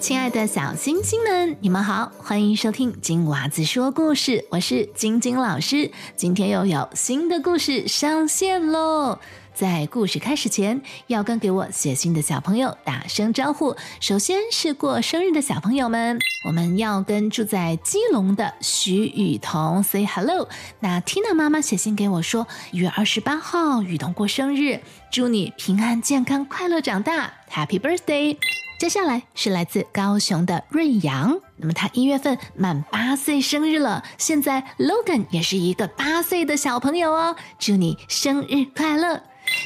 亲爱的小星星们，你们好，欢迎收听金娃子说故事，我是晶晶老师。今天又有新的故事上线喽！在故事开始前，要跟给我写信的小朋友打声招呼。首先是过生日的小朋友们，我们要跟住在基隆的徐雨桐 say hello。那 Tina 妈妈写信给我说，一月二十八号雨桐过生日，祝你平安健康快乐长大，Happy birthday！接下来是来自高雄的瑞阳，那么他一月份满八岁生日了，现在 Logan 也是一个八岁的小朋友哦，祝你生日快乐！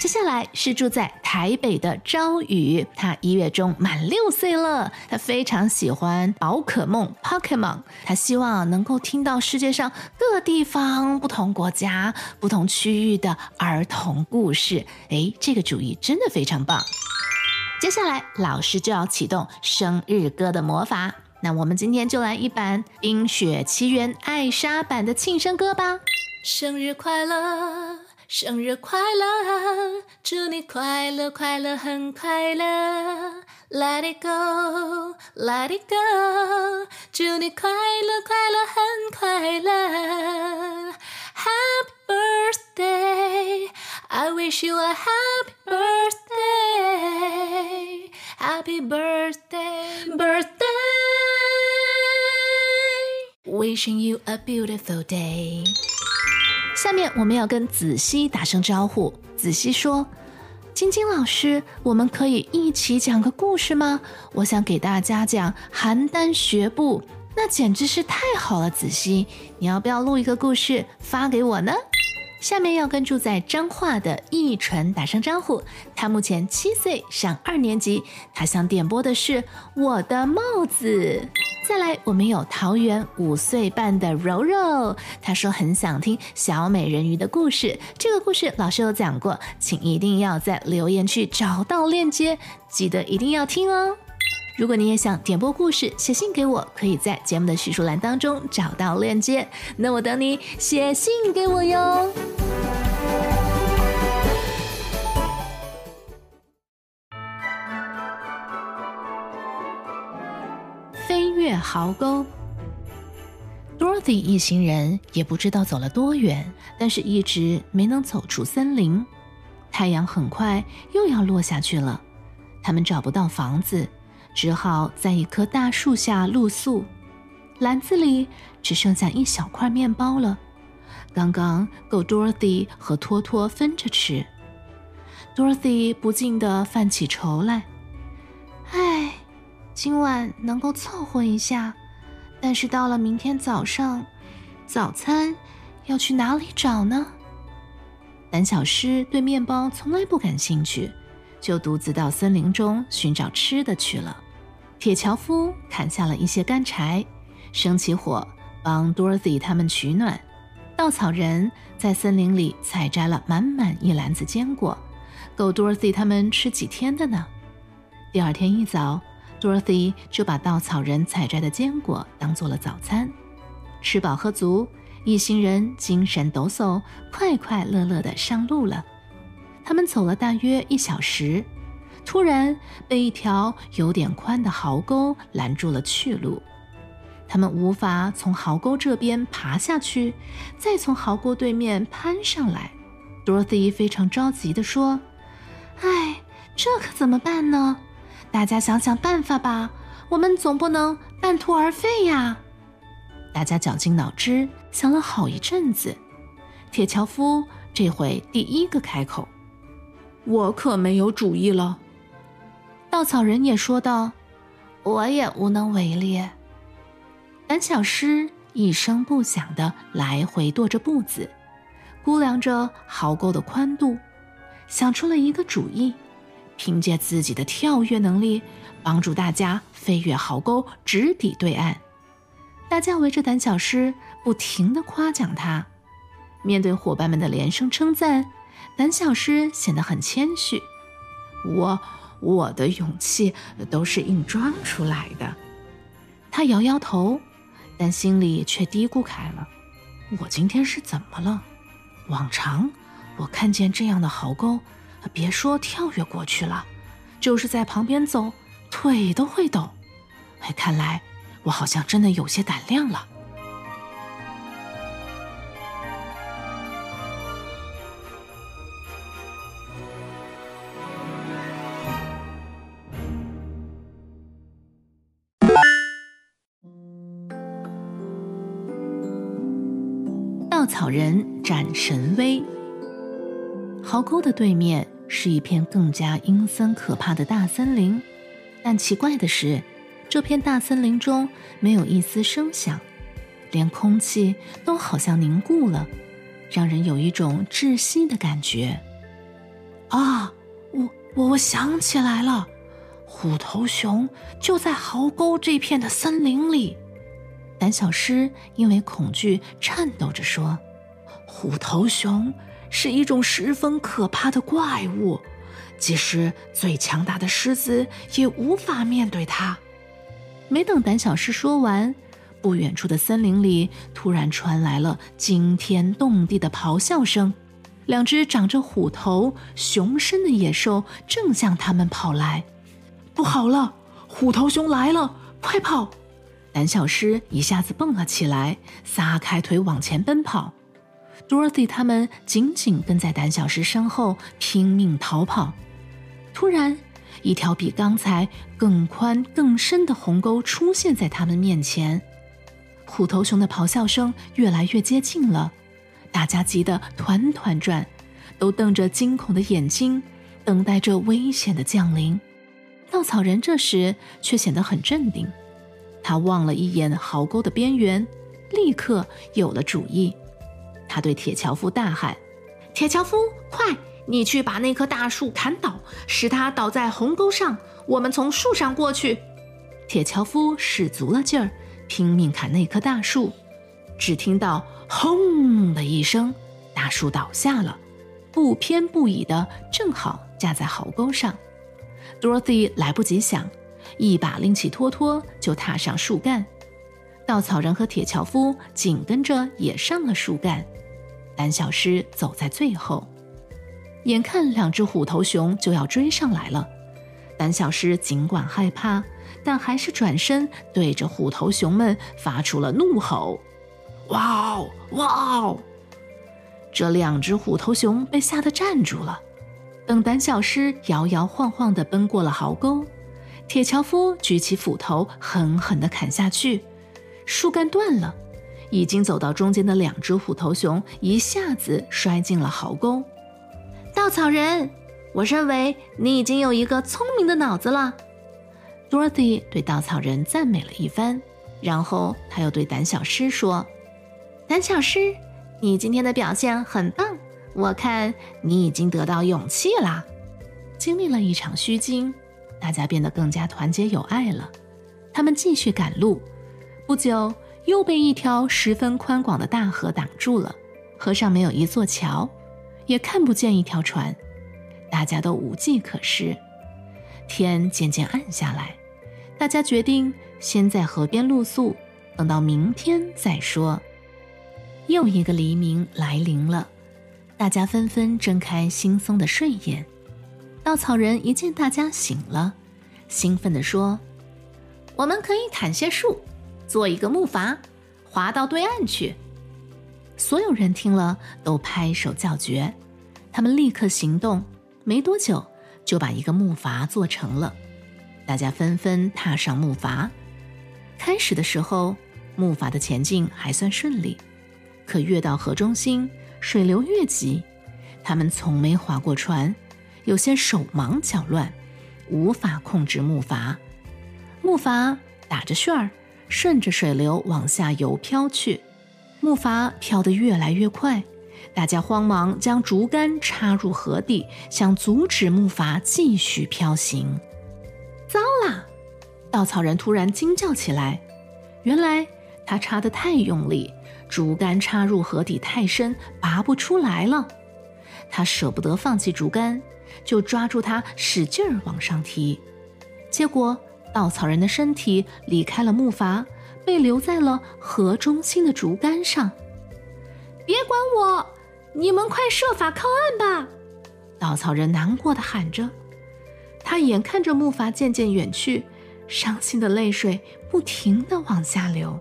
接下来是住在台北的朝雨，他一月中满六岁了，他非常喜欢宝可梦 Pokemon，他希望能够听到世界上各地方、不同国家、不同区域的儿童故事。诶，这个主意真的非常棒。接下来，老师就要启动生日歌的魔法。那我们今天就来一版《冰雪奇缘》艾莎版的庆生歌吧。生日快乐，生日快乐，祝你快乐快乐很快乐。Let it go, let it go，祝你快乐快乐很快乐。Happy birthday, I wish you a happy birthday, happy birthday, birthday, wishing you a beautiful day。下面我们要跟子熙打声招呼。子熙说：“晶晶老师，我们可以一起讲个故事吗？我想给大家讲邯郸学步。”那简直是太好了，子熙，你要不要录一个故事发给我呢？下面要跟住在彰化的易纯打声招呼，他目前七岁，上二年级，他想点播的是《我的帽子》。再来，我们有桃园五岁半的柔柔，他说很想听小美人鱼的故事，这个故事老师有讲过，请一定要在留言区找到链接，记得一定要听哦。如果你也想点播故事，写信给我，可以在节目的叙述栏当中找到链接。那我等你写信给我哟。飞越壕沟，Dorothy 一行人也不知道走了多远，但是一直没能走出森林。太阳很快又要落下去了，他们找不到房子。只好在一棵大树下露宿，篮子里只剩下一小块面包了，刚刚够 Dorothy 和托托分着吃。Dorothy 不禁地犯起愁来，唉，今晚能够凑合一下，但是到了明天早上，早餐要去哪里找呢？胆小狮对面包从来不感兴趣，就独自到森林中寻找吃的去了。铁樵夫砍下了一些干柴，生起火，帮 Dorothy 他们取暖。稻草人在森林里采摘了满满一篮子坚果，够 Dorothy 他们吃几天的呢。第二天一早，Dorothy 就把稻草人采摘的坚果当做了早餐。吃饱喝足，一行人精神抖擞，快快乐乐地上路了。他们走了大约一小时。突然被一条有点宽的壕沟拦住了去路，他们无法从壕沟这边爬下去，再从壕沟对面攀上来。Dorothy 非常着急地说：“哎，这可怎么办呢？大家想想办法吧，我们总不能半途而废呀！”大家绞尽脑汁想了好一阵子，铁樵夫这回第一个开口：“我可没有主意了。”稻草人也说道：“我也无能为力。”胆小狮一声不响地来回踱着步子，估量着壕沟的宽度，想出了一个主意，凭借自己的跳跃能力，帮助大家飞越壕沟，直抵对岸。大家围着胆小狮，不停地夸奖他。面对伙伴们的连声称赞，胆小狮显得很谦虚：“我……”我的勇气都是硬装出来的。他摇摇头，但心里却嘀咕开了：“我今天是怎么了？往常我看见这样的壕沟，别说跳跃过去了，就是在旁边走，腿都会抖。哎，看来我好像真的有些胆量了。稻草人展神威。壕沟的对面是一片更加阴森可怕的大森林，但奇怪的是，这片大森林中没有一丝声响，连空气都好像凝固了，让人有一种窒息的感觉。啊，我我我想起来了，虎头熊就在壕沟这片的森林里。胆小狮因为恐惧颤抖着说：“虎头熊。”是一种十分可怕的怪物，即使最强大的狮子也无法面对它。没等胆小狮说完，不远处的森林里突然传来了惊天动地的咆哮声，两只长着虎头、熊身的野兽正向他们跑来。不好了，虎头熊来了！快跑！胆小狮一下子蹦了起来，撒开腿往前奔跑。Dorothy 他们紧紧跟在胆小狮身后，拼命逃跑。突然，一条比刚才更宽更深的鸿沟出现在他们面前。虎头熊的咆哮声越来越接近了，大家急得团团转，都瞪着惊恐的眼睛，等待着危险的降临。稻草人这时却显得很镇定，他望了一眼壕沟的边缘，立刻有了主意。他对铁樵夫大喊：“铁樵夫，快，你去把那棵大树砍倒，使它倒在鸿沟上。我们从树上过去。”铁樵夫使足了劲儿，拼命砍那棵大树。只听到“轰”的一声，大树倒下了，不偏不倚的正好架在壕沟上。Dorothy 来不及想，一把拎起托托就踏上树干。稻草人和铁樵夫紧跟着也上了树干。胆小狮走在最后，眼看两只虎头熊就要追上来了，胆小狮尽管害怕，但还是转身对着虎头熊们发出了怒吼：“哇哦，哇哦！”这两只虎头熊被吓得站住了。等胆小狮摇摇晃晃地奔过了壕沟，铁樵夫举起斧头狠狠地砍下去，树干断了。已经走到中间的两只虎头熊一下子摔进了壕沟。稻草人，我认为你已经有一个聪明的脑子了。Dorothy 对稻草人赞美了一番，然后他又对胆小狮说：“胆小狮，你今天的表现很棒，我看你已经得到勇气啦。”经历了一场虚惊，大家变得更加团结友爱了。他们继续赶路，不久。又被一条十分宽广的大河挡住了，河上没有一座桥，也看不见一条船，大家都无计可施。天渐渐暗下来，大家决定先在河边露宿，等到明天再说。又一个黎明来临了，大家纷纷睁开惺忪的睡眼。稻草人一见大家醒了，兴奋地说：“我们可以砍些树。”做一个木筏，划到对岸去。所有人听了都拍手叫绝，他们立刻行动，没多久就把一个木筏做成了。大家纷纷踏上木筏。开始的时候，木筏的前进还算顺利，可越到河中心，水流越急。他们从没划过船，有些手忙脚乱，无法控制木筏。木筏打着旋儿。顺着水流往下游飘去，木筏飘得越来越快，大家慌忙将竹竿插入河底，想阻止木筏继续飘行。糟啦！稻草人突然惊叫起来，原来他插得太用力，竹竿插入河底太深，拔不出来了。他舍不得放弃竹竿，就抓住它，使劲儿往上提，结果。稻草人的身体离开了木筏，被留在了河中心的竹竿上。别管我，你们快设法靠岸吧！稻草人难过的喊着。他眼看着木筏渐渐远去，伤心的泪水不停地往下流。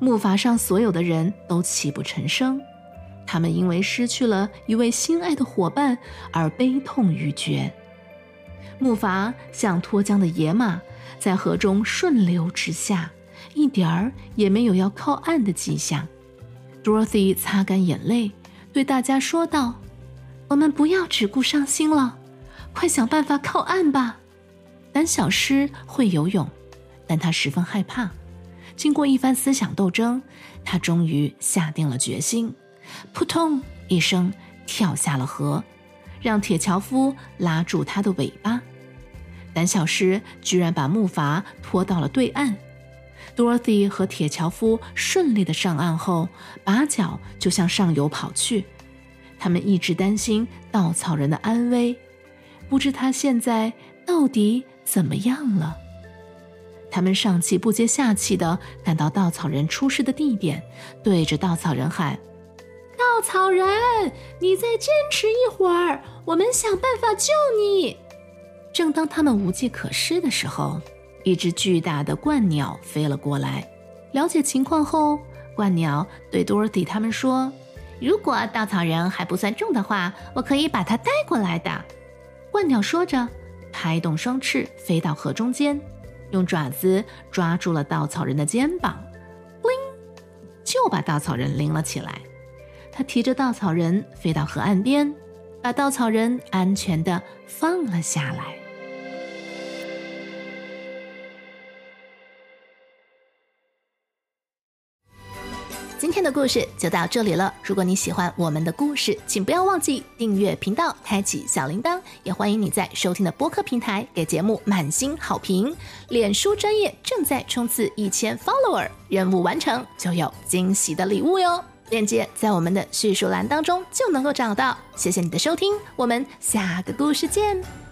木筏上所有的人都泣不成声，他们因为失去了一位心爱的伙伴而悲痛欲绝。木筏像脱缰的野马，在河中顺流直下，一点儿也没有要靠岸的迹象。Dorothy 擦干眼泪，对大家说道：“我们不要只顾伤心了，快想办法靠岸吧。”胆小狮会游泳，但他十分害怕。经过一番思想斗争，他终于下定了决心，扑通一声跳下了河，让铁樵夫拉住他的尾巴。胆小狮居然把木筏拖到了对岸。Dorothy 和铁樵夫顺利的上岸后，拔脚就向上游跑去。他们一直担心稻草人的安危，不知他现在到底怎么样了。他们上气不接下气的赶到稻草人出事的地点，对着稻草人喊：“稻草人，你再坚持一会儿，我们想办法救你。”正当他们无计可施的时候，一只巨大的鹳鸟飞了过来。了解情况后，鹳鸟对 Dorothy 他们说：“如果稻草人还不算重的话，我可以把它带过来的。”鹳鸟说着，拍动双翅飞到河中间，用爪子抓住了稻草人的肩膀，拎，就把稻草人拎了起来。他提着稻草人飞到河岸边，把稻草人安全的放了下来。今天的故事就到这里了。如果你喜欢我们的故事，请不要忘记订阅频道，开启小铃铛。也欢迎你在收听的播客平台给节目满星好评。脸书专业正在冲刺一千 follower，任务完成就有惊喜的礼物哟。链接在我们的叙述栏当中就能够找到。谢谢你的收听，我们下个故事见。